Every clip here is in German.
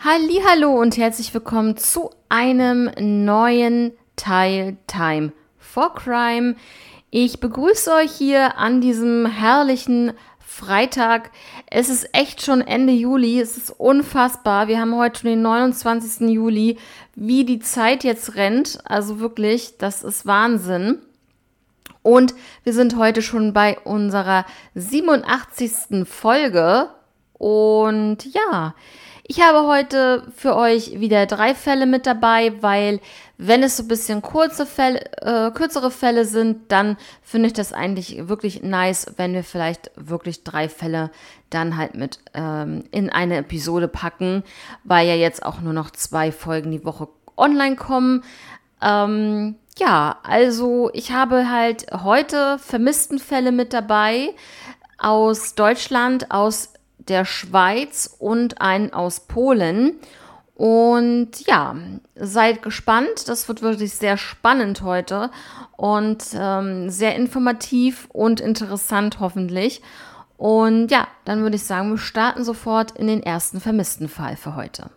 Hallo und herzlich willkommen zu einem neuen Teil Time for Crime. Ich begrüße euch hier an diesem herrlichen Freitag. Es ist echt schon Ende Juli. Es ist unfassbar. Wir haben heute schon den 29. Juli. Wie die Zeit jetzt rennt. Also wirklich, das ist Wahnsinn. Und wir sind heute schon bei unserer 87. Folge. Und ja, ich habe heute für euch wieder drei Fälle mit dabei, weil wenn es so ein bisschen kurze Fälle, äh, kürzere Fälle sind, dann finde ich das eigentlich wirklich nice, wenn wir vielleicht wirklich drei Fälle dann halt mit ähm, in eine Episode packen, weil ja jetzt auch nur noch zwei Folgen die Woche online kommen. Ähm, ja, also ich habe halt heute vermissten Fälle mit dabei aus Deutschland, aus der Schweiz und einen aus Polen. Und ja, seid gespannt. Das wird wirklich sehr spannend heute und ähm, sehr informativ und interessant hoffentlich. Und ja, dann würde ich sagen, wir starten sofort in den ersten vermissten Fall für heute.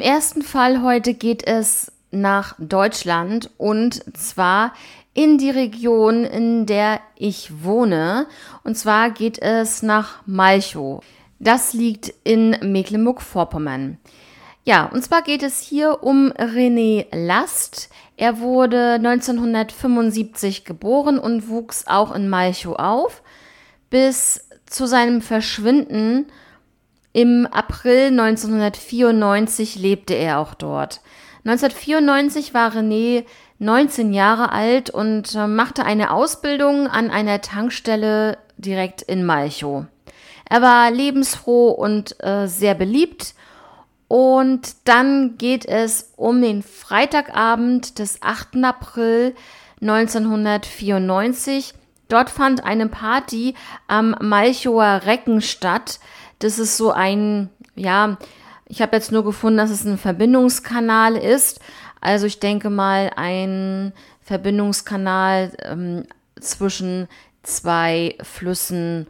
Im ersten Fall heute geht es nach Deutschland und zwar in die Region, in der ich wohne. Und zwar geht es nach Malchow. Das liegt in Mecklenburg-Vorpommern. Ja, und zwar geht es hier um René Last. Er wurde 1975 geboren und wuchs auch in Malchow auf. Bis zu seinem Verschwinden im April 1994 lebte er auch dort. 1994 war René 19 Jahre alt und äh, machte eine Ausbildung an einer Tankstelle direkt in Malchow. Er war lebensfroh und äh, sehr beliebt. Und dann geht es um den Freitagabend des 8. April 1994. Dort fand eine Party am Malchower Recken statt. Das ist so ein, ja, ich habe jetzt nur gefunden, dass es ein Verbindungskanal ist. Also ich denke mal ein Verbindungskanal ähm, zwischen zwei Flüssen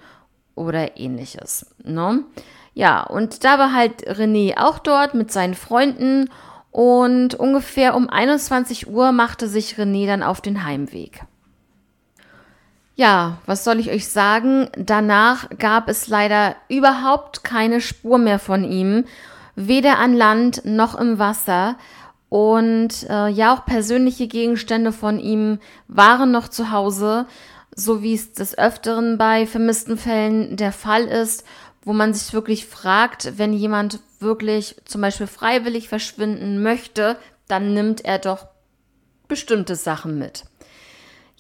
oder ähnliches. Ne? Ja, und da war halt René auch dort mit seinen Freunden und ungefähr um 21 Uhr machte sich René dann auf den Heimweg. Ja, was soll ich euch sagen? Danach gab es leider überhaupt keine Spur mehr von ihm, weder an Land noch im Wasser. Und äh, ja, auch persönliche Gegenstände von ihm waren noch zu Hause, so wie es des Öfteren bei vermissten Fällen der Fall ist, wo man sich wirklich fragt, wenn jemand wirklich zum Beispiel freiwillig verschwinden möchte, dann nimmt er doch bestimmte Sachen mit.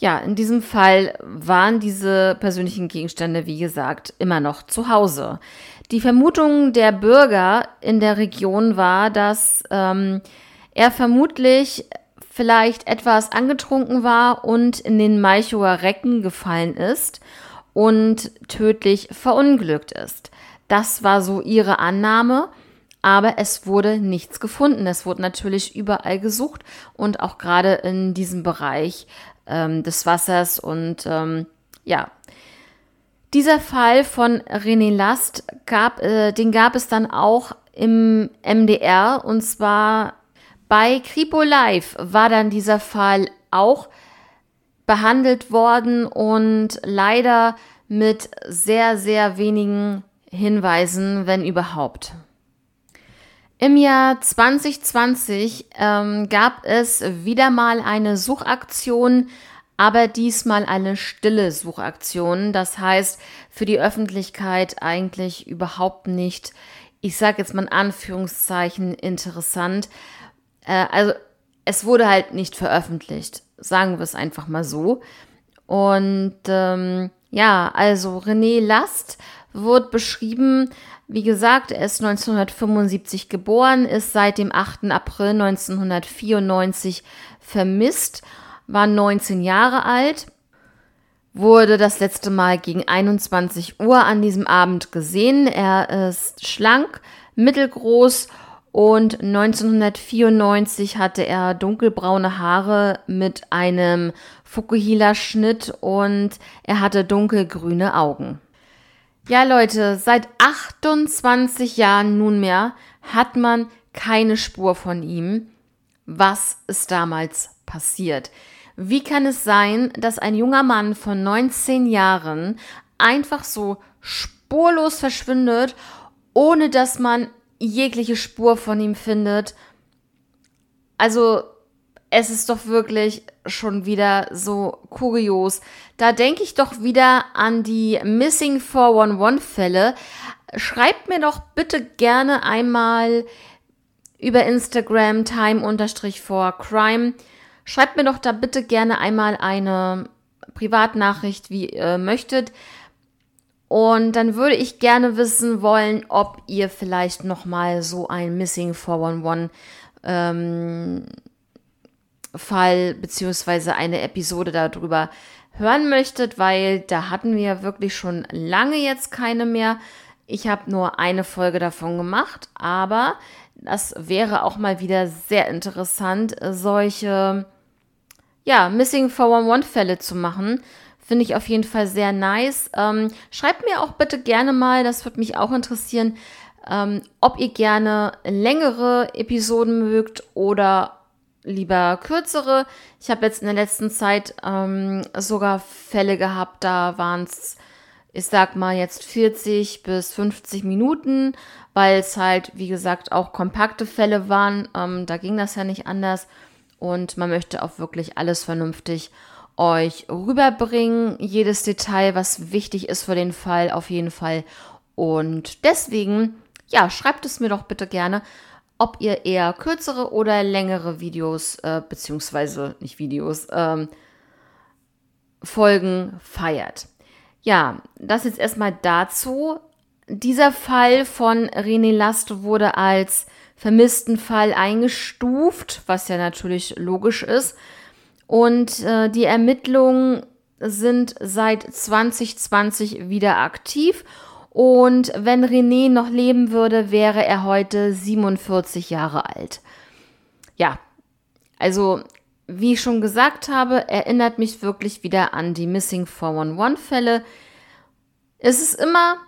Ja, in diesem Fall waren diese persönlichen Gegenstände, wie gesagt, immer noch zu Hause. Die Vermutung der Bürger in der Region war, dass ähm, er vermutlich vielleicht etwas angetrunken war und in den Malchower Recken gefallen ist und tödlich verunglückt ist. Das war so ihre Annahme, aber es wurde nichts gefunden. Es wurde natürlich überall gesucht und auch gerade in diesem Bereich ähm, des Wassers. Und ähm, ja, dieser Fall von René Last gab, äh, den gab es dann auch im MDR und zwar bei Kripo Live war dann dieser Fall auch behandelt worden und leider mit sehr, sehr wenigen Hinweisen, wenn überhaupt. Im Jahr 2020 ähm, gab es wieder mal eine Suchaktion aber diesmal eine stille Suchaktion. Das heißt, für die Öffentlichkeit eigentlich überhaupt nicht, ich sage jetzt mal in Anführungszeichen, interessant. Äh, also es wurde halt nicht veröffentlicht, sagen wir es einfach mal so. Und ähm, ja, also René Last wird beschrieben, wie gesagt, er ist 1975 geboren, ist seit dem 8. April 1994 vermisst, war 19 Jahre alt, wurde das letzte Mal gegen 21 Uhr an diesem Abend gesehen. Er ist schlank, mittelgroß und 1994 hatte er dunkelbraune Haare mit einem Fukuhila-Schnitt und er hatte dunkelgrüne Augen. Ja, Leute, seit 28 Jahren nunmehr hat man keine Spur von ihm. Was ist damals passiert? Wie kann es sein, dass ein junger Mann von 19 Jahren einfach so spurlos verschwindet, ohne dass man jegliche Spur von ihm findet? Also es ist doch wirklich schon wieder so kurios. Da denke ich doch wieder an die Missing 411-Fälle. Schreibt mir doch bitte gerne einmal über Instagram time-for-crime. Schreibt mir doch da bitte gerne einmal eine Privatnachricht, wie ihr möchtet. Und dann würde ich gerne wissen wollen, ob ihr vielleicht noch mal so ein Missing 411 ähm, Fall beziehungsweise eine Episode darüber hören möchtet, weil da hatten wir wirklich schon lange jetzt keine mehr. Ich habe nur eine Folge davon gemacht, aber das wäre auch mal wieder sehr interessant, solche ja, Missing 411 Fälle zu machen. Finde ich auf jeden Fall sehr nice. Ähm, schreibt mir auch bitte gerne mal, das würde mich auch interessieren, ähm, ob ihr gerne längere Episoden mögt oder lieber kürzere. Ich habe jetzt in der letzten Zeit ähm, sogar Fälle gehabt, da waren es, ich sag mal, jetzt 40 bis 50 Minuten, weil es halt, wie gesagt, auch kompakte Fälle waren. Ähm, da ging das ja nicht anders. Und man möchte auch wirklich alles vernünftig euch rüberbringen. Jedes Detail, was wichtig ist für den Fall, auf jeden Fall. Und deswegen, ja, schreibt es mir doch bitte gerne ob ihr eher kürzere oder längere Videos, äh, beziehungsweise nicht Videos, ähm, Folgen feiert. Ja, das jetzt erstmal dazu. Dieser Fall von René Last wurde als vermissten Fall eingestuft, was ja natürlich logisch ist. Und äh, die Ermittlungen sind seit 2020 wieder aktiv und wenn René noch leben würde, wäre er heute 47 Jahre alt. Ja, also wie ich schon gesagt habe, erinnert mich wirklich wieder an die Missing 411-Fälle. Es ist immer,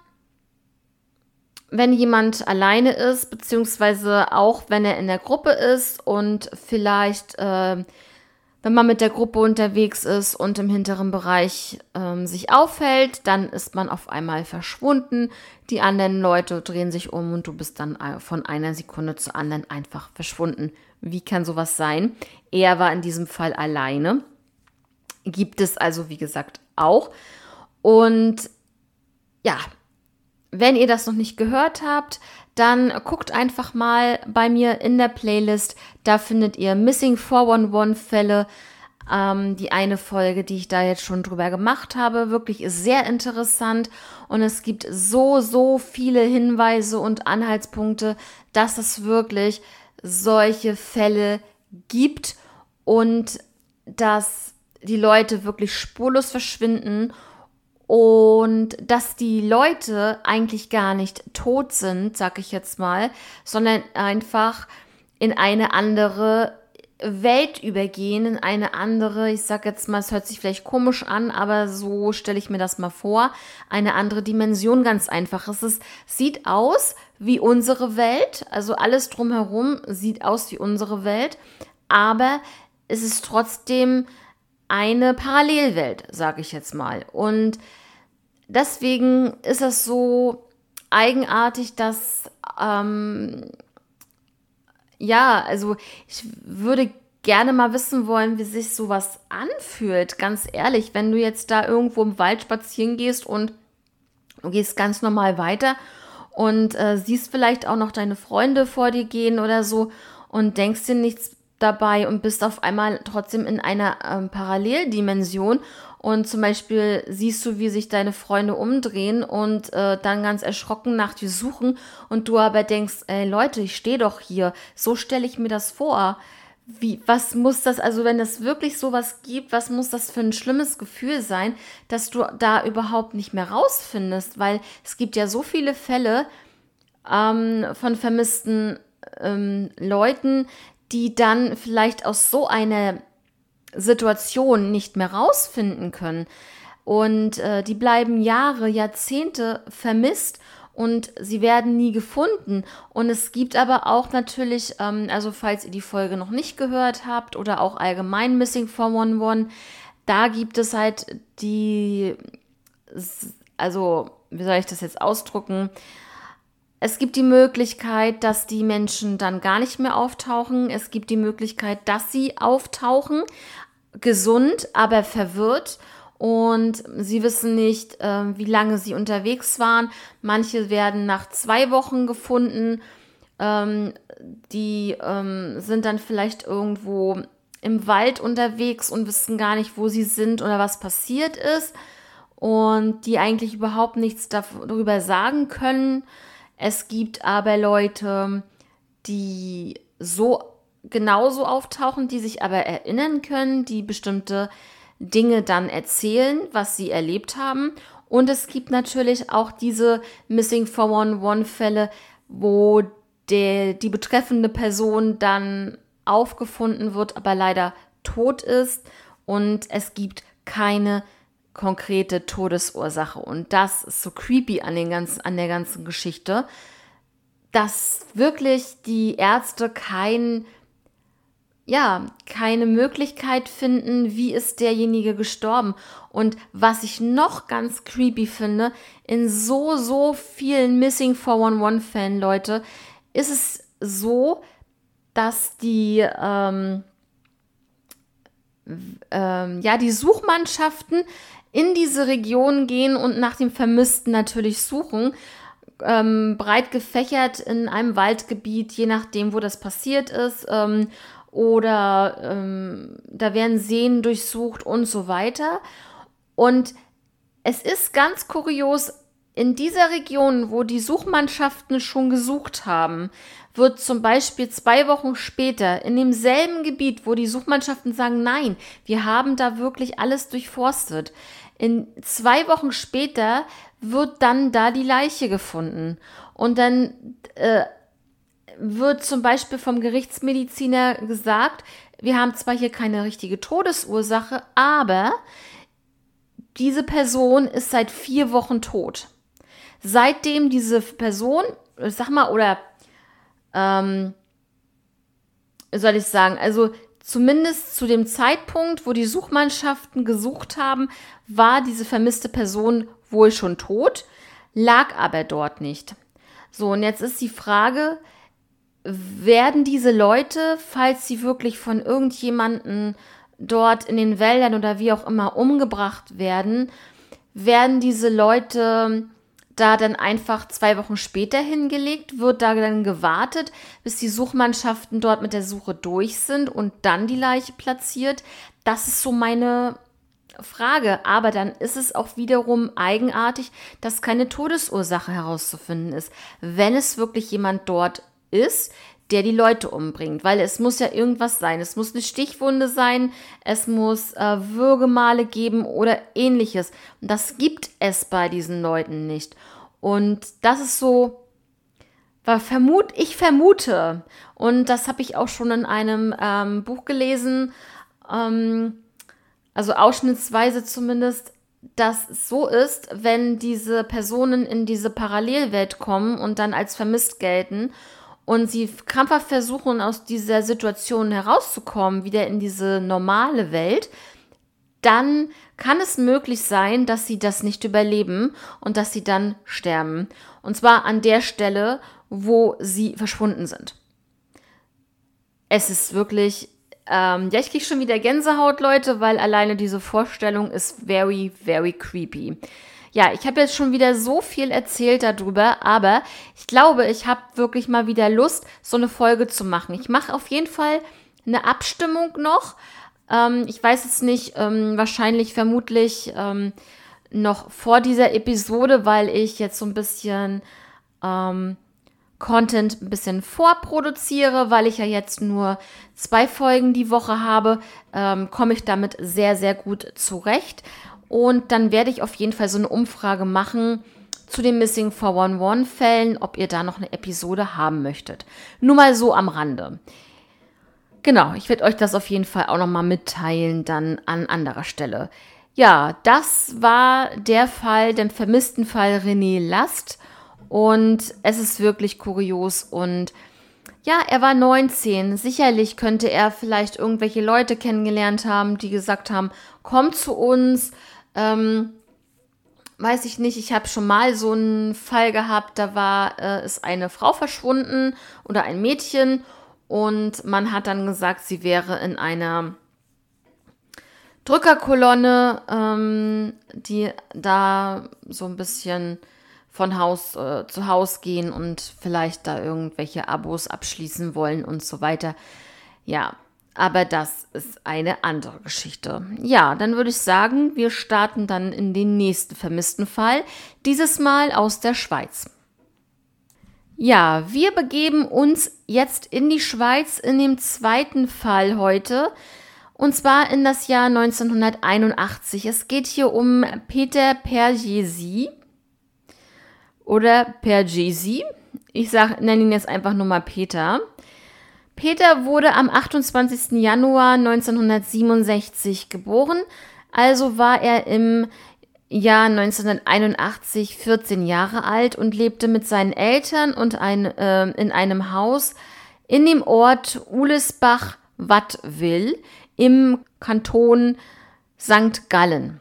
wenn jemand alleine ist, beziehungsweise auch wenn er in der Gruppe ist und vielleicht äh, wenn man mit der Gruppe unterwegs ist und im hinteren Bereich ähm, sich aufhält, dann ist man auf einmal verschwunden. Die anderen Leute drehen sich um und du bist dann äh, von einer Sekunde zur anderen einfach verschwunden. Wie kann sowas sein? Er war in diesem Fall alleine. Gibt es also, wie gesagt, auch. Und ja, wenn ihr das noch nicht gehört habt, dann guckt einfach mal bei mir in der Playlist. Da findet ihr Missing 411 Fälle. Ähm, die eine Folge, die ich da jetzt schon drüber gemacht habe, wirklich ist sehr interessant. Und es gibt so, so viele Hinweise und Anhaltspunkte, dass es wirklich solche Fälle gibt und dass die Leute wirklich spurlos verschwinden und dass die Leute eigentlich gar nicht tot sind, sag ich jetzt mal, sondern einfach in eine andere Welt übergehen, in eine andere, ich sag jetzt mal, es hört sich vielleicht komisch an, aber so stelle ich mir das mal vor, eine andere Dimension ganz einfach. Es ist, sieht aus wie unsere Welt, also alles drumherum sieht aus wie unsere Welt, aber es ist trotzdem eine Parallelwelt, sage ich jetzt mal. Und deswegen ist es so eigenartig, dass ähm, ja, also ich würde gerne mal wissen wollen, wie sich sowas anfühlt, ganz ehrlich, wenn du jetzt da irgendwo im Wald spazieren gehst und du gehst ganz normal weiter und äh, siehst vielleicht auch noch deine Freunde vor dir gehen oder so und denkst dir nichts dabei und bist auf einmal trotzdem in einer ähm, Paralleldimension und zum Beispiel siehst du, wie sich deine Freunde umdrehen und äh, dann ganz erschrocken nach dir suchen und du aber denkst, ey Leute, ich stehe doch hier, so stelle ich mir das vor. Wie, was muss das, also wenn es wirklich sowas gibt, was muss das für ein schlimmes Gefühl sein, dass du da überhaupt nicht mehr rausfindest? Weil es gibt ja so viele Fälle ähm, von vermissten ähm, Leuten, die dann vielleicht aus so einer Situation nicht mehr rausfinden können. Und äh, die bleiben Jahre, Jahrzehnte vermisst und sie werden nie gefunden. Und es gibt aber auch natürlich, ähm, also falls ihr die Folge noch nicht gehört habt oder auch allgemein Missing 411, da gibt es halt die, also wie soll ich das jetzt ausdrucken? Es gibt die Möglichkeit, dass die Menschen dann gar nicht mehr auftauchen. Es gibt die Möglichkeit, dass sie auftauchen, gesund, aber verwirrt. Und sie wissen nicht, äh, wie lange sie unterwegs waren. Manche werden nach zwei Wochen gefunden. Ähm, die ähm, sind dann vielleicht irgendwo im Wald unterwegs und wissen gar nicht, wo sie sind oder was passiert ist. Und die eigentlich überhaupt nichts darüber sagen können es gibt aber Leute, die so genauso auftauchen, die sich aber erinnern können, die bestimmte Dinge dann erzählen, was sie erlebt haben. Und es gibt natürlich auch diese Missing 411-Fälle, wo der, die betreffende Person dann aufgefunden wird, aber leider tot ist. Und es gibt keine konkrete Todesursache. Und das ist so creepy an, den ganzen, an der ganzen Geschichte, dass wirklich die Ärzte kein, ja, keine Möglichkeit finden, wie ist derjenige gestorben. Und was ich noch ganz creepy finde, in so, so vielen Missing 411-Fällen, Leute, ist es so, dass die, ähm, ähm, ja, die Suchmannschaften in diese Region gehen und nach dem Vermissten natürlich suchen. Ähm, breit gefächert in einem Waldgebiet, je nachdem, wo das passiert ist. Ähm, oder ähm, da werden Seen durchsucht und so weiter. Und es ist ganz kurios, in dieser Region, wo die Suchmannschaften schon gesucht haben, wird zum Beispiel zwei Wochen später in demselben Gebiet, wo die Suchmannschaften sagen, nein, wir haben da wirklich alles durchforstet, in zwei Wochen später wird dann da die Leiche gefunden. Und dann äh, wird zum Beispiel vom Gerichtsmediziner gesagt, wir haben zwar hier keine richtige Todesursache, aber diese Person ist seit vier Wochen tot. Seitdem diese Person, sag mal, oder ähm, soll ich sagen, also zumindest zu dem Zeitpunkt, wo die Suchmannschaften gesucht haben, war diese vermisste Person wohl schon tot, lag aber dort nicht. So, und jetzt ist die Frage, werden diese Leute, falls sie wirklich von irgendjemanden dort in den Wäldern oder wie auch immer umgebracht werden, werden diese Leute da dann einfach zwei Wochen später hingelegt, wird da dann gewartet, bis die Suchmannschaften dort mit der Suche durch sind und dann die Leiche platziert. Das ist so meine Frage. Aber dann ist es auch wiederum eigenartig, dass keine Todesursache herauszufinden ist, wenn es wirklich jemand dort ist, der die Leute umbringt, weil es muss ja irgendwas sein. Es muss eine Stichwunde sein, es muss äh, Würgemale geben oder ähnliches. Und das gibt es bei diesen Leuten nicht. Und das ist so, war vermut, ich vermute, und das habe ich auch schon in einem ähm, Buch gelesen, ähm, also ausschnittsweise zumindest, dass es so ist, wenn diese Personen in diese Parallelwelt kommen und dann als vermisst gelten und sie krampfhaft versuchen, aus dieser Situation herauszukommen, wieder in diese normale Welt, dann kann es möglich sein, dass sie das nicht überleben und dass sie dann sterben. Und zwar an der Stelle, wo sie verschwunden sind. Es ist wirklich Ähm, ja, ich kriege schon wieder Gänsehaut, Leute, weil alleine diese Vorstellung ist very, very creepy. Ja, ich habe jetzt schon wieder so viel erzählt darüber, aber ich glaube, ich habe wirklich mal wieder Lust, so eine Folge zu machen. Ich mache auf jeden Fall eine Abstimmung noch. Ähm, ich weiß es nicht, ähm, wahrscheinlich, vermutlich ähm, noch vor dieser Episode, weil ich jetzt so ein bisschen ähm, Content ein bisschen vorproduziere, weil ich ja jetzt nur zwei Folgen die Woche habe, ähm, komme ich damit sehr, sehr gut zurecht. Und dann werde ich auf jeden Fall so eine Umfrage machen zu den Missing 411 Fällen, ob ihr da noch eine Episode haben möchtet. Nur mal so am Rande. Genau, ich werde euch das auf jeden Fall auch nochmal mitteilen, dann an anderer Stelle. Ja, das war der Fall, der vermissten Fall René Last. Und es ist wirklich kurios und ja, er war 19. Sicherlich könnte er vielleicht irgendwelche Leute kennengelernt haben, die gesagt haben, komm zu uns. Ähm, weiß ich nicht, ich habe schon mal so einen Fall gehabt, da war äh, ist eine Frau verschwunden oder ein Mädchen und man hat dann gesagt, sie wäre in einer Drückerkolonne, ähm, die da so ein bisschen von Haus äh, zu Haus gehen und vielleicht da irgendwelche Abos abschließen wollen und so weiter. Ja, aber das ist eine andere Geschichte. Ja, dann würde ich sagen, wir starten dann in den nächsten vermissten Fall, dieses Mal aus der Schweiz. Ja, wir begeben uns jetzt in die Schweiz in dem zweiten Fall heute. Und zwar in das Jahr 1981. Es geht hier um Peter Perjesi oder Perjesi. Ich sag, nenne ihn jetzt einfach nur mal Peter. Peter wurde am 28. Januar 1967 geboren, also war er im Jahr 1981 14 Jahre alt und lebte mit seinen Eltern und ein, äh, in einem Haus in dem Ort Ulesbach-Wattwil im Kanton St. Gallen.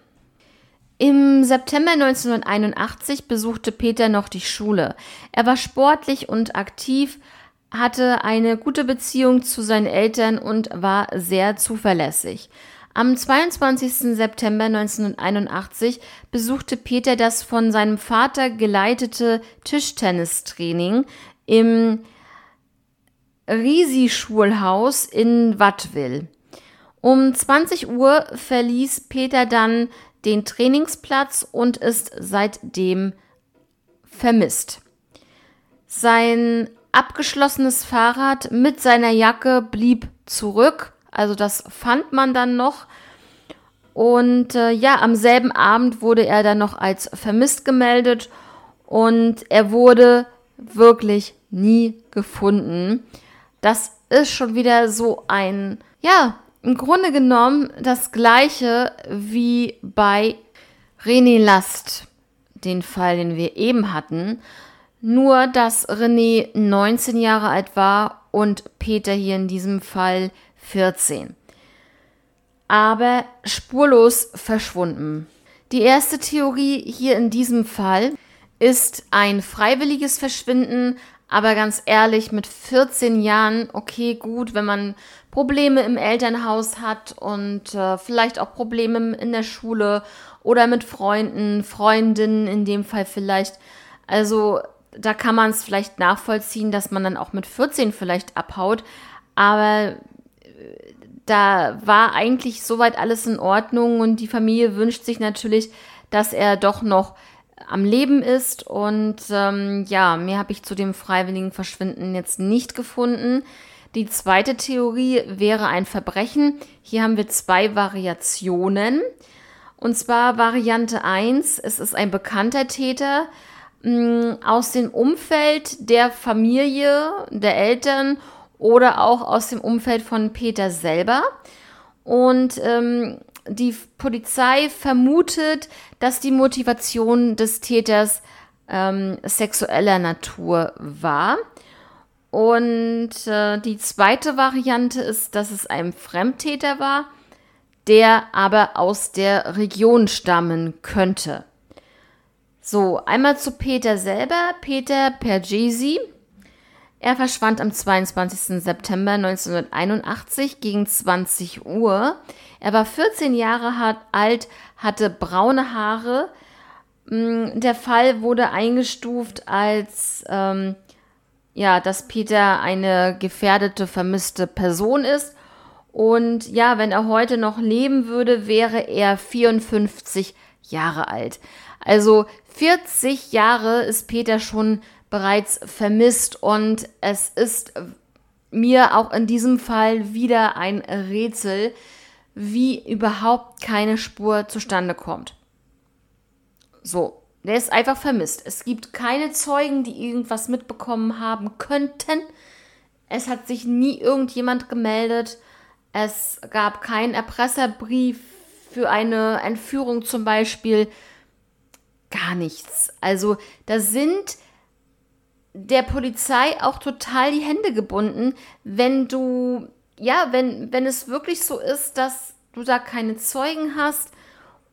Im September 1981 besuchte Peter noch die Schule. Er war sportlich und aktiv, hatte eine gute Beziehung zu seinen Eltern und war sehr zuverlässig. Am 22. September 1981 besuchte Peter das von seinem Vater geleitete Tischtennistraining im Risi-Schulhaus in Wattwil. Um 20 Uhr verließ Peter dann den Trainingsplatz und ist seitdem vermisst. Sein abgeschlossenes Fahrrad mit seiner Jacke blieb zurück, also das fand man dann noch. Und äh, ja, am selben Abend wurde er dann noch als vermisst gemeldet und er wurde wirklich nie gefunden. Das ist schon wieder so ein, ja, im Grunde genommen das gleiche wie bei René Last, den Fall, den wir eben hatten. Nur, dass René 19 Jahre alt war und Peter hier in diesem Fall 14. Aber spurlos verschwunden. Die erste Theorie hier in diesem Fall ist ein freiwilliges Verschwinden, aber ganz ehrlich, mit 14 Jahren, okay, gut, wenn man Probleme im Elternhaus hat und äh, vielleicht auch Probleme in der Schule oder mit Freunden, Freundinnen in dem Fall vielleicht. Also da kann man es vielleicht nachvollziehen, dass man dann auch mit 14 vielleicht abhaut. Aber äh, da war eigentlich soweit alles in Ordnung und die Familie wünscht sich natürlich, dass er doch noch am Leben ist. Und ähm, ja, mehr habe ich zu dem freiwilligen Verschwinden jetzt nicht gefunden. Die zweite Theorie wäre ein Verbrechen. Hier haben wir zwei Variationen. Und zwar Variante 1, es ist ein bekannter Täter aus dem Umfeld der Familie, der Eltern oder auch aus dem Umfeld von Peter selber. Und ähm, die Polizei vermutet, dass die Motivation des Täters ähm, sexueller Natur war. Und äh, die zweite Variante ist, dass es ein Fremdtäter war, der aber aus der Region stammen könnte. So, einmal zu Peter selber. Peter Pergesi Er verschwand am 22. September 1981 gegen 20 Uhr. Er war 14 Jahre alt, hatte braune Haare. Mm, der Fall wurde eingestuft als, ähm, ja, dass Peter eine gefährdete, vermisste Person ist. Und ja, wenn er heute noch leben würde, wäre er 54 Jahre alt. Also 40 Jahre ist Peter schon bereits vermisst und es ist mir auch in diesem Fall wieder ein Rätsel, wie überhaupt keine Spur zustande kommt. So, der ist einfach vermisst. Es gibt keine Zeugen, die irgendwas mitbekommen haben könnten. Es hat sich nie irgendjemand gemeldet. Es gab keinen Erpresserbrief für eine Entführung zum Beispiel. Gar nichts. Also da sind der Polizei auch total die Hände gebunden, wenn du, ja, wenn, wenn es wirklich so ist, dass du da keine Zeugen hast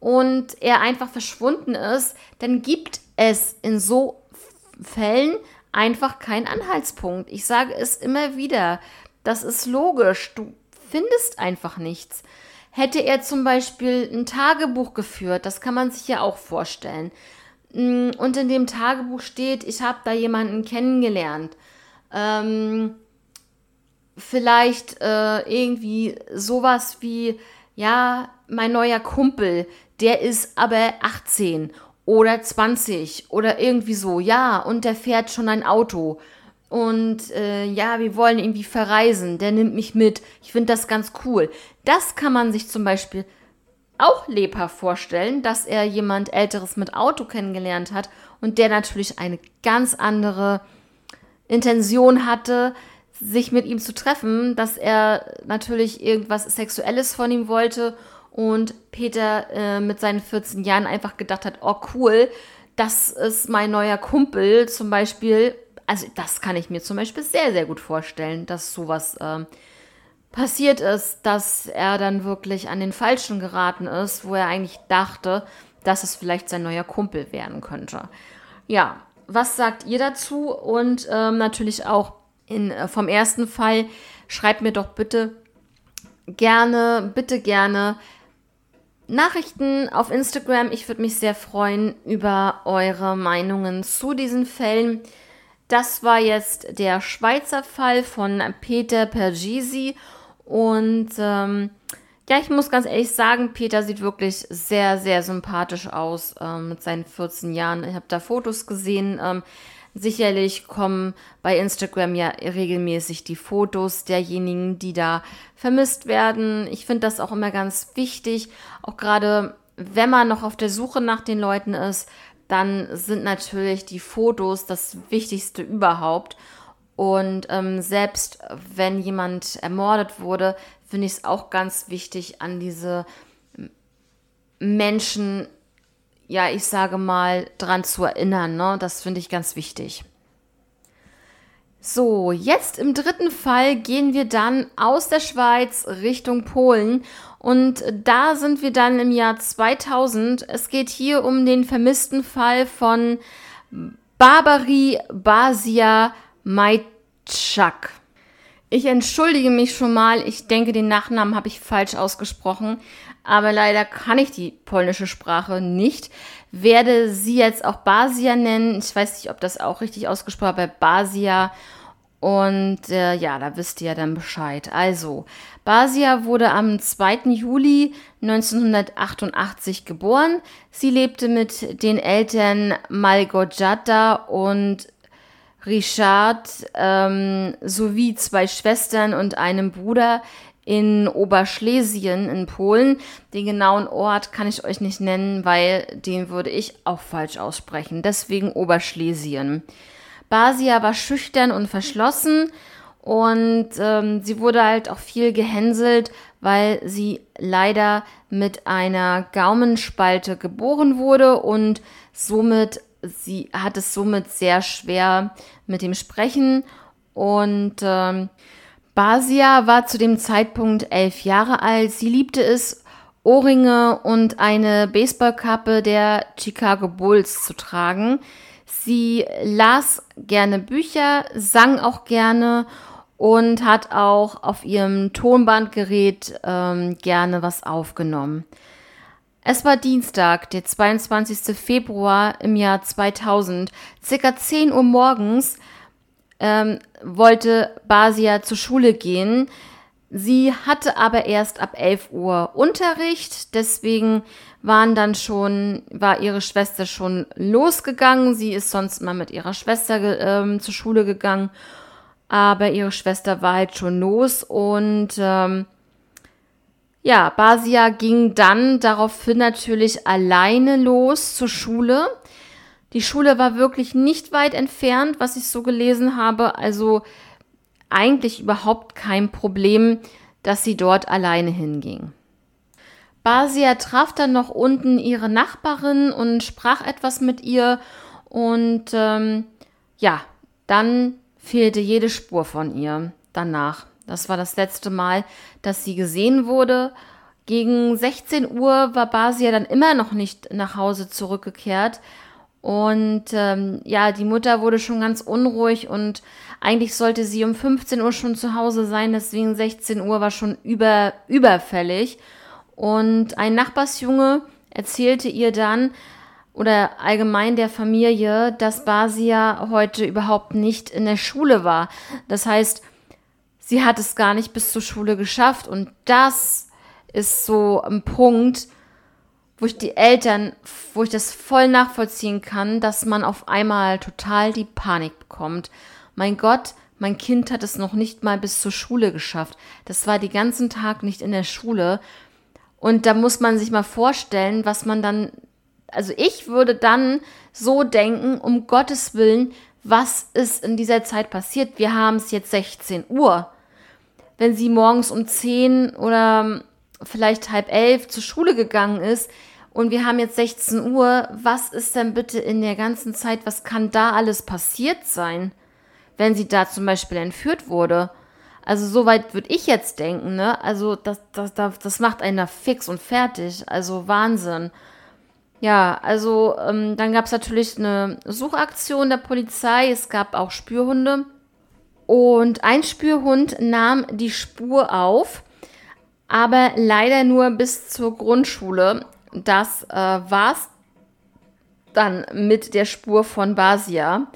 und er einfach verschwunden ist, dann gibt es in so Fällen einfach keinen Anhaltspunkt. Ich sage es immer wieder. Das ist logisch. Du findest einfach nichts. Hätte er zum Beispiel ein Tagebuch geführt, das kann man sich ja auch vorstellen. Mm, und in dem Tagebuch steht, ich habe da jemanden kennengelernt. Ähm, vielleicht äh, irgendwie sowas wie, ja, mein neuer Kumpel, der ist aber 18 oder 20 oder irgendwie so, ja, und der fährt schon ein Auto. Und äh, ja, wir wollen irgendwie verreisen, der nimmt mich mit. Ich finde das ganz cool. Das kann man sich zum Beispiel auch lebhaft vorstellen, dass er jemand Älteres mit Auto kennengelernt hat und der natürlich eine ganz andere Intention hatte, sich mit ihm zu treffen, dass er natürlich irgendwas Sexuelles von ihm wollte und Peter äh, mit seinen 14 Jahren einfach gedacht hat, oh cool, das ist mein neuer Kumpel zum Beispiel. Also das kann ich mir zum Beispiel sehr, sehr gut vorstellen, dass sowas äh, passiert ist, dass er dann wirklich an den Falschen geraten ist, wo er eigentlich dachte, dass es vielleicht sein neuer Kumpel werden könnte. Ja, was sagt ihr dazu? Und ähm, natürlich auch in, äh, vom ersten Fall, schreibt mir doch bitte gerne, bitte gerne Nachrichten auf Instagram. Ich würde mich sehr freuen über eure Meinungen zu diesen Fällen. Das war jetzt der Schweizer Fall von Peter Pergisi und ähm, ja, ich muss ganz ehrlich sagen, Peter sieht wirklich sehr, sehr sympathisch aus ähm, mit seinen 14 Jahren. Ich habe da Fotos gesehen. Ähm, sicherlich kommen bei Instagram ja regelmäßig die Fotos derjenigen, die da vermisst werden. Ich finde das auch immer ganz wichtig, auch gerade wenn man noch auf der Suche nach den Leuten ist, dann sind natürlich die Fotos das Wichtigste überhaupt. Und ähm, selbst wenn jemand ermordet wurde, finde ich es auch ganz wichtig, an diese Menschen, ja, ich sage mal, dran zu erinnern. Ne? Das finde ich ganz wichtig. So, jetzt im dritten Fall gehen wir dann aus der Schweiz Richtung Polen und da sind wir dann im Jahr 2000. Es geht hier um den vermissten Fall von Barbary Basia Majczak. Ich entschuldige mich schon mal, ich denke, den Nachnamen habe ich falsch ausgesprochen, aber leider kann ich die polnische Sprache nicht. Werde sie jetzt auch Basia nennen. Ich weiß nicht, ob das auch richtig ausgesprochen wird, Basia. Und äh, ja, da wisst ihr ja dann Bescheid. Also, Basia wurde am 2. Juli 1988 geboren. Sie lebte mit den Eltern Malgorzata und Richard ähm, sowie zwei Schwestern und einem Bruder in Oberschlesien in Polen. Den genauen Ort kann ich euch nicht nennen, weil den würde ich auch falsch aussprechen. Deswegen Oberschlesien. Basia war schüchtern und verschlossen und ähm, sie wurde halt auch viel gehänselt, weil sie leider mit einer Gaumenspalte geboren wurde und somit sie hat es somit sehr schwer mit dem Sprechen und ähm, Basia war zu dem Zeitpunkt elf Jahre alt. Sie liebte es, Ohrringe und eine Baseballkappe der Chicago Bulls zu tragen. Sie las gerne Bücher, sang auch gerne und hat auch auf ihrem Tonbandgerät ähm, gerne was aufgenommen. Es war Dienstag, der 22. Februar im Jahr 2000, circa 10 Uhr morgens, ähm, wollte Basia zur Schule gehen. Sie hatte aber erst ab 11 Uhr Unterricht, deswegen waren dann schon, war ihre Schwester schon losgegangen. Sie ist sonst mal mit ihrer Schwester ähm, zur Schule gegangen, aber ihre Schwester war halt schon los und ähm, ja, Basia ging dann daraufhin natürlich alleine los zur Schule. Die Schule war wirklich nicht weit entfernt, was ich so gelesen habe. Also eigentlich überhaupt kein Problem, dass sie dort alleine hinging. Basia traf dann noch unten ihre Nachbarin und sprach etwas mit ihr und ähm, ja, dann fehlte jede Spur von ihr danach. Das war das letzte Mal, dass sie gesehen wurde. Gegen 16 Uhr war Basia dann immer noch nicht nach Hause zurückgekehrt. Und ähm, ja, die Mutter wurde schon ganz unruhig und eigentlich sollte sie um 15 Uhr schon zu Hause sein, deswegen 16 Uhr war schon über, überfällig. Und ein Nachbarsjunge erzählte ihr dann, oder allgemein der Familie, dass Basia heute überhaupt nicht in der Schule war. Das heißt, sie hat es gar nicht bis zur Schule geschafft. Und das ist so ein Punkt, wo ich die Eltern, wo ich das voll nachvollziehen kann, dass man auf einmal total die Panik bekommt. Mein Gott, mein Kind hat es noch nicht mal bis zur Schule geschafft. Das war den ganzen Tag nicht in der Schule. Und da muss man sich mal vorstellen, was man dann, also ich würde dann so denken, um Gottes Willen, was ist in dieser Zeit passiert? Wir haben es jetzt 16 Uhr. Wenn sie morgens um 10 oder vielleicht halb elf zur Schule gegangen ist und wir haben jetzt 16 Uhr, was ist denn bitte in der ganzen Zeit, was kann da alles passiert sein, wenn sie da zum Beispiel entführt wurde? Also soweit würde ich jetzt denken, ne? Also das, das, das, das macht einer fix und fertig. Also Wahnsinn. Ja, also ähm, dann gab es natürlich eine Suchaktion der Polizei. Es gab auch Spürhunde. Und ein Spürhund nahm die Spur auf aber leider nur bis zur Grundschule. Das äh, war's dann mit der Spur von Basia.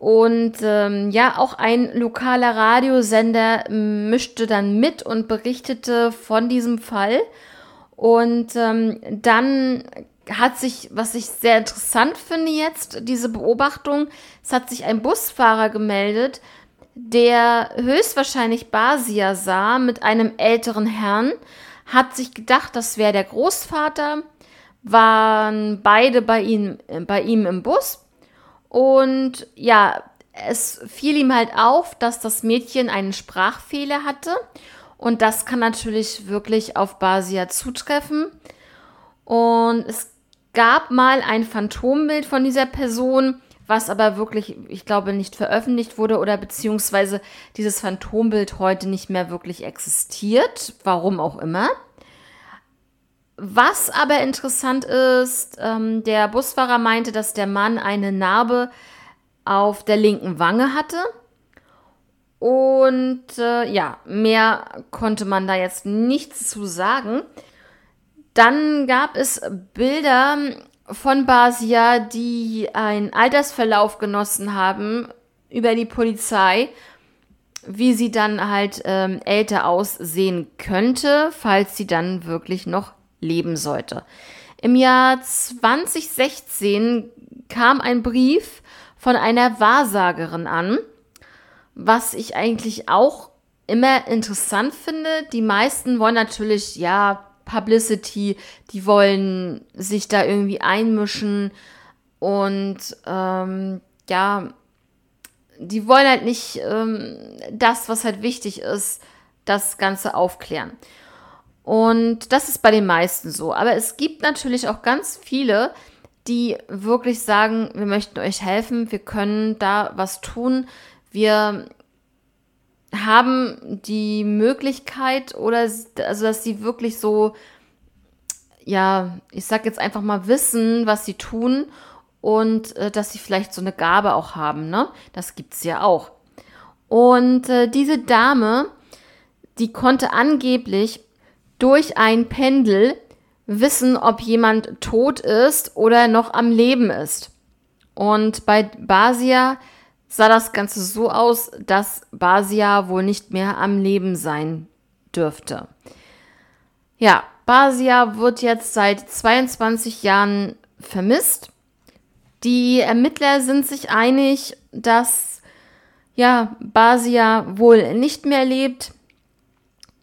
Und ähm, ja, auch ein lokaler Radiosender mischte dann mit und berichtete von diesem Fall. Und ähm, dann hat sich, was ich sehr interessant finde jetzt, diese Beobachtung, es hat sich ein Busfahrer gemeldet, der höchstwahrscheinlich Basia sah mit einem älteren Herrn, hat sich gedacht, das wäre der Großvater, waren beide bei ihm, bei ihm im Bus und ja, es fiel ihm halt auf, dass das Mädchen einen Sprachfehler hatte. Und das kann natürlich wirklich auf Basia zutreffen. Und es gab mal ein Phantombild von dieser Person, was aber wirklich, ich glaube, nicht veröffentlicht wurde oder beziehungsweise dieses Phantombild heute nicht mehr wirklich existiert, warum auch immer. Was aber interessant ist, ähm, der Busfahrer meinte, dass der Mann eine Narbe auf der linken Wange hatte. Und äh, ja, mehr konnte man da jetzt nichts zu sagen. Dann gab es Bilder von Basia, die einen Altersverlauf genossen haben über die Polizei, wie sie dann halt ähm, älter aussehen könnte, falls sie dann wirklich noch leben sollte. Im Jahr 2016 kam ein Brief von einer Wahrsagerin an, was ich eigentlich auch immer interessant finde. Die meisten wollen natürlich, ja, Publicity, die wollen sich da irgendwie einmischen und ähm, ja, die wollen halt nicht ähm, das, was halt wichtig ist, das Ganze aufklären. Und das ist bei den meisten so. Aber es gibt natürlich auch ganz viele, die wirklich sagen, wir möchten euch helfen, wir können da was tun, wir haben die Möglichkeit oder also dass sie wirklich so ja, ich sag jetzt einfach mal wissen, was sie tun und äh, dass sie vielleicht so eine Gabe auch haben, ne? Das gibt's ja auch. Und äh, diese Dame, die konnte angeblich durch ein Pendel wissen, ob jemand tot ist oder noch am Leben ist. Und bei Basia sah das Ganze so aus, dass Basia wohl nicht mehr am Leben sein dürfte. Ja, Basia wird jetzt seit 22 Jahren vermisst. Die Ermittler sind sich einig, dass ja, Basia wohl nicht mehr lebt.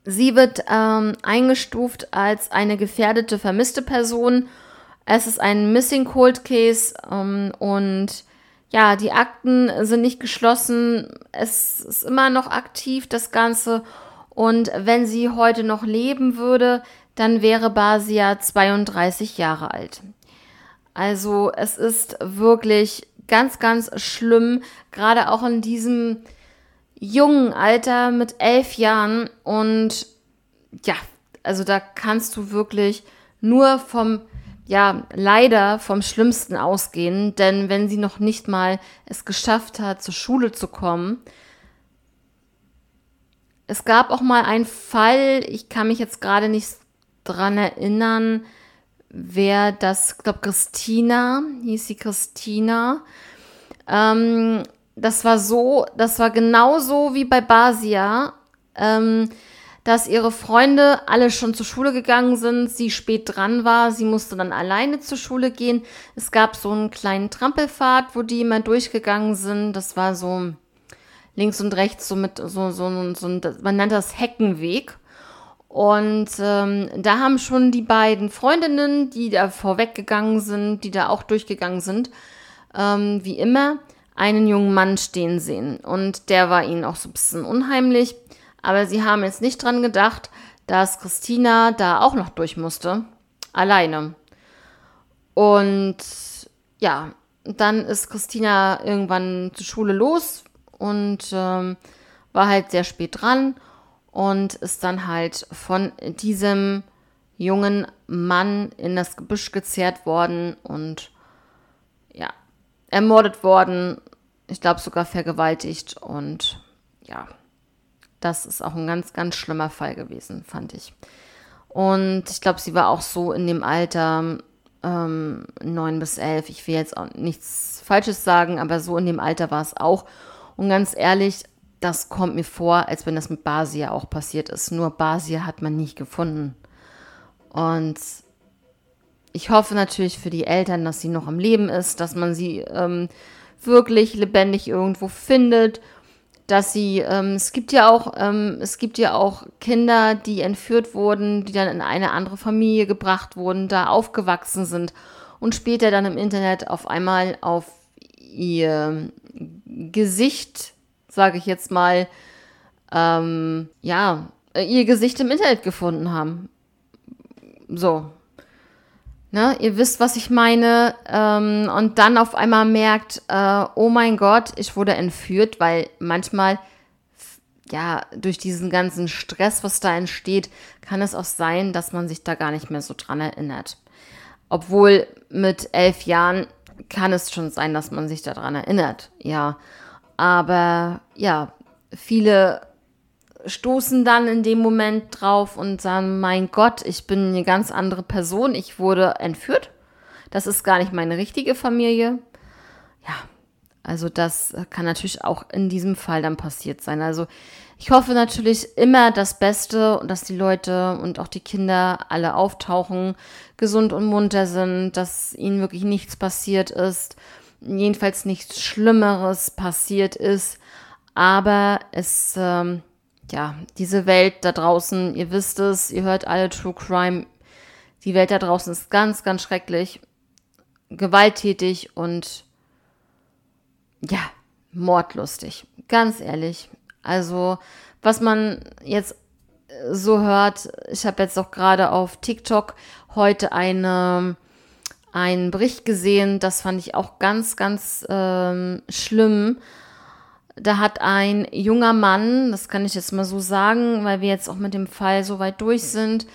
Sie wird ähm, eingestuft als eine gefährdete, vermisste Person. Es ist ein Missing Cold Case ähm, und ja, die Akten sind nicht geschlossen. Es ist immer noch aktiv, das Ganze. Und wenn sie heute noch leben würde, dann wäre Basia 32 Jahre alt. Also es ist wirklich ganz, ganz schlimm, gerade auch in diesem jungen Alter mit elf Jahren. Und ja, also da kannst du wirklich nur vom ja, leider vom Schlimmsten ausgehen, denn wenn sie noch nicht mal es geschafft hat, zur Schule zu kommen, es gab auch mal einen Fall, ich kann mich jetzt gerade nicht dran erinnern, wer das, ich glaube Christina, hieß sie Christina. Ähm, das war so, das war genauso wie bei Basia. Ähm, dass ihre Freunde alle schon zur Schule gegangen sind, sie spät dran war, sie musste dann alleine zur Schule gehen. Es gab so einen kleinen Trampelpfad, wo die immer durchgegangen sind. Das war so links und rechts so mit so so so ein, man nennt das Heckenweg. Und ähm, da haben schon die beiden Freundinnen, die da vorweggegangen sind, die da auch durchgegangen sind, ähm, wie immer, einen jungen Mann stehen sehen. Und der war ihnen auch so ein bisschen unheimlich. Aber sie haben jetzt nicht dran gedacht, dass Christina da auch noch durch musste. Alleine. Und ja, dann ist Christina irgendwann zur Schule los und ähm, war halt sehr spät dran und ist dann halt von diesem jungen Mann in das Gebüsch gezerrt worden und ermordet worden. Ich glaube sogar vergewaltigt und ja, das ist auch ein ganz, ganz schlimmer Fall gewesen, fand ich. Und ich glaube, sie war auch so in dem Alter ähm, 9 bis 11. Ich will jetzt auch nichts Falsches sagen, aber so in dem Alter war es auch. Und ganz ehrlich, das kommt mir vor, als wenn das mit Basia auch passiert ist. Nur Basia hat man nicht gefunden. Und ich hoffe natürlich für die Eltern, dass sie noch am Leben ist, dass man sie ähm, wirklich lebendig irgendwo findet dass sie, ähm, es gibt ja auch, ähm, es gibt ja auch Kinder, die entführt wurden, die dann in eine andere Familie gebracht wurden, da aufgewachsen sind und später dann im Internet auf einmal auf ihr Gesicht, sage ich jetzt mal, ähm, ja, ihr Gesicht im Internet gefunden haben. So, Ne, ihr wisst, was ich meine. Ähm, und dann auf einmal merkt, äh, oh mein Gott, ich wurde entführt, weil manchmal, ja, durch diesen ganzen Stress, was da entsteht, kann es auch sein, dass man sich da gar nicht mehr so dran erinnert. Obwohl mit elf Jahren kann es schon sein, dass man sich daran erinnert, ja. Aber ja, viele stoßen dann in dem Moment drauf und sagen, mein Gott, ich bin eine ganz andere Person, ich wurde entführt. Das ist gar nicht meine richtige Familie. Ja, also das kann natürlich auch in diesem Fall dann passiert sein. Also ich hoffe natürlich immer das Beste und dass die Leute und auch die Kinder alle auftauchen, gesund und munter sind, dass ihnen wirklich nichts passiert ist, jedenfalls nichts Schlimmeres passiert ist. Aber es ähm, ja, diese Welt da draußen, ihr wisst es, ihr hört alle True Crime. Die Welt da draußen ist ganz, ganz schrecklich, gewalttätig und ja, mordlustig. Ganz ehrlich. Also, was man jetzt so hört, ich habe jetzt auch gerade auf TikTok heute eine, einen Bericht gesehen, das fand ich auch ganz, ganz ähm, schlimm da hat ein junger Mann, das kann ich jetzt mal so sagen, weil wir jetzt auch mit dem Fall so weit durch sind,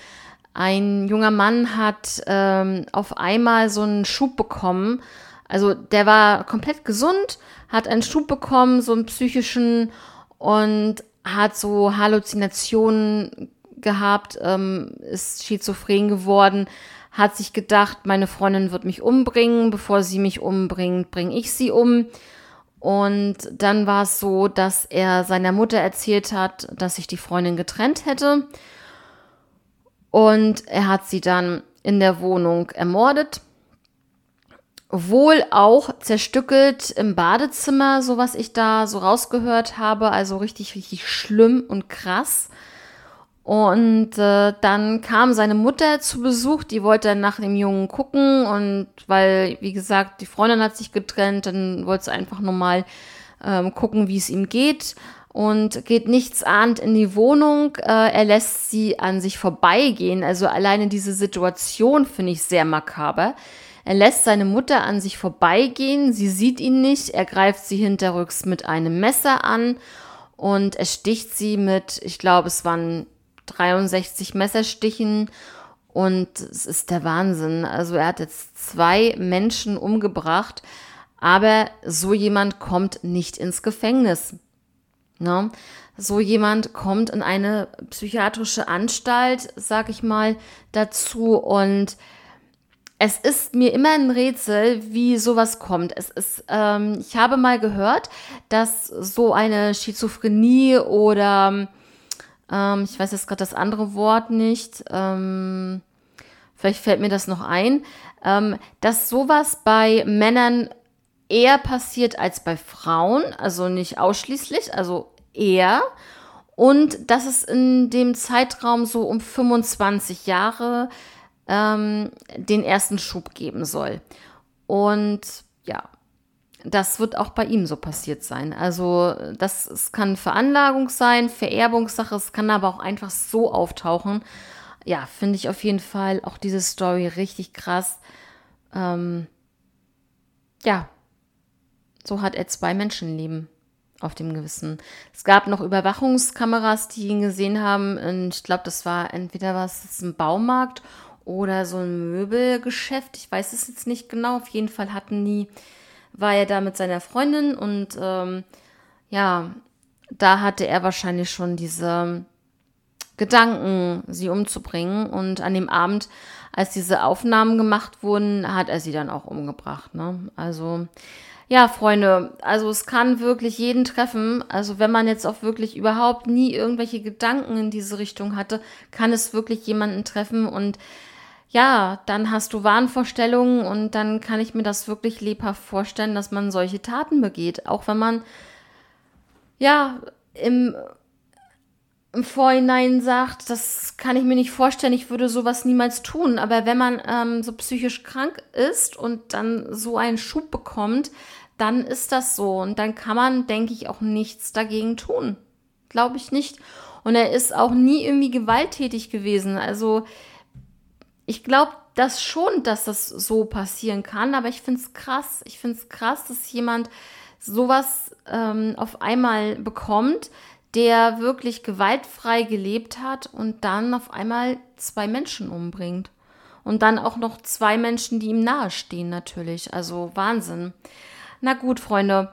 ein junger Mann hat ähm, auf einmal so einen Schub bekommen, Also der war komplett gesund, hat einen Schub bekommen, so einen psychischen und hat so Halluzinationen gehabt, ähm, ist schizophren geworden, hat sich gedacht, meine Freundin wird mich umbringen, bevor sie mich umbringt, bringe ich sie um. Und dann war es so, dass er seiner Mutter erzählt hat, dass sich die Freundin getrennt hätte. Und er hat sie dann in der Wohnung ermordet. Wohl auch zerstückelt im Badezimmer, so was ich da so rausgehört habe. Also richtig, richtig schlimm und krass. Und äh, dann kam seine Mutter zu Besuch, die wollte nach dem Jungen gucken und weil, wie gesagt, die Freundin hat sich getrennt, dann wollte sie einfach nur mal ähm, gucken, wie es ihm geht und geht nichts ahnt in die Wohnung. Äh, er lässt sie an sich vorbeigehen. Also alleine diese Situation finde ich sehr makaber. Er lässt seine Mutter an sich vorbeigehen, sie sieht ihn nicht, er greift sie hinterrücks mit einem Messer an und er sticht sie mit, ich glaube, es waren 63 Messerstichen und es ist der Wahnsinn. Also er hat jetzt zwei Menschen umgebracht, aber so jemand kommt nicht ins Gefängnis. Ne? So jemand kommt in eine psychiatrische Anstalt, sag ich mal, dazu und es ist mir immer ein Rätsel, wie sowas kommt. Es ist, ähm, ich habe mal gehört, dass so eine Schizophrenie oder ähm, ich weiß jetzt gerade das andere Wort nicht. Ähm, vielleicht fällt mir das noch ein. Ähm, dass sowas bei Männern eher passiert als bei Frauen, also nicht ausschließlich, also eher. Und dass es in dem Zeitraum so um 25 Jahre ähm, den ersten Schub geben soll. Und ja, das wird auch bei ihm so passiert sein. Also das es kann Veranlagung sein, Vererbungssache, es kann aber auch einfach so auftauchen. Ja, finde ich auf jeden Fall auch diese Story richtig krass. Ähm, ja, so hat er zwei Menschenleben auf dem Gewissen. Es gab noch Überwachungskameras, die ihn gesehen haben. ich glaube, das war entweder was ein Baumarkt oder so ein Möbelgeschäft. Ich weiß es jetzt nicht genau. Auf jeden Fall hatten die war er da mit seiner Freundin und ähm, ja, da hatte er wahrscheinlich schon diese Gedanken, sie umzubringen. Und an dem Abend, als diese Aufnahmen gemacht wurden, hat er sie dann auch umgebracht. Ne? Also ja, Freunde, also es kann wirklich jeden treffen. Also wenn man jetzt auch wirklich überhaupt nie irgendwelche Gedanken in diese Richtung hatte, kann es wirklich jemanden treffen und ja, dann hast du Wahnvorstellungen und dann kann ich mir das wirklich lebhaft vorstellen, dass man solche Taten begeht. Auch wenn man, ja, im, im Vorhinein sagt, das kann ich mir nicht vorstellen, ich würde sowas niemals tun. Aber wenn man ähm, so psychisch krank ist und dann so einen Schub bekommt, dann ist das so. Und dann kann man, denke ich, auch nichts dagegen tun. Glaube ich nicht. Und er ist auch nie irgendwie gewalttätig gewesen. Also, ich glaube das schon, dass das so passieren kann, aber ich finde es krass. Ich finde es krass, dass jemand sowas ähm, auf einmal bekommt, der wirklich gewaltfrei gelebt hat und dann auf einmal zwei Menschen umbringt. Und dann auch noch zwei Menschen, die ihm nahestehen, natürlich. Also Wahnsinn. Na gut, Freunde.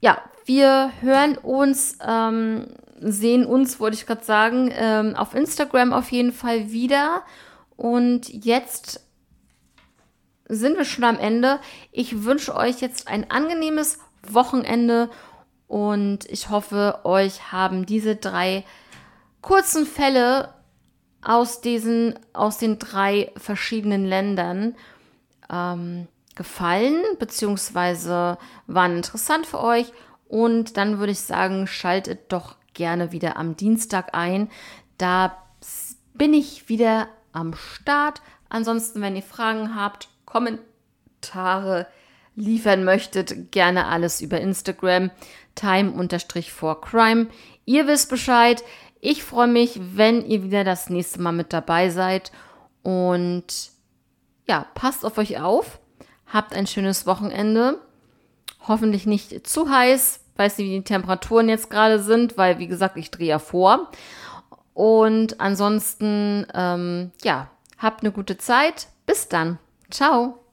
Ja, wir hören uns, ähm, sehen uns, wollte ich gerade sagen, ähm, auf Instagram auf jeden Fall wieder. Und jetzt sind wir schon am Ende. Ich wünsche euch jetzt ein angenehmes Wochenende und ich hoffe, euch haben diese drei kurzen Fälle aus diesen, aus den drei verschiedenen Ländern ähm, gefallen, beziehungsweise waren interessant für euch. Und dann würde ich sagen, schaltet doch gerne wieder am Dienstag ein. Da bin ich wieder am Start. Ansonsten, wenn ihr Fragen habt, Kommentare liefern möchtet, gerne alles über Instagram time-for-crime. Ihr wisst Bescheid. Ich freue mich, wenn ihr wieder das nächste Mal mit dabei seid. Und ja, passt auf euch auf. Habt ein schönes Wochenende. Hoffentlich nicht zu heiß. Weiß nicht, wie die Temperaturen jetzt gerade sind, weil, wie gesagt, ich drehe ja vor. Und ansonsten, ähm, ja, habt eine gute Zeit. Bis dann. Ciao.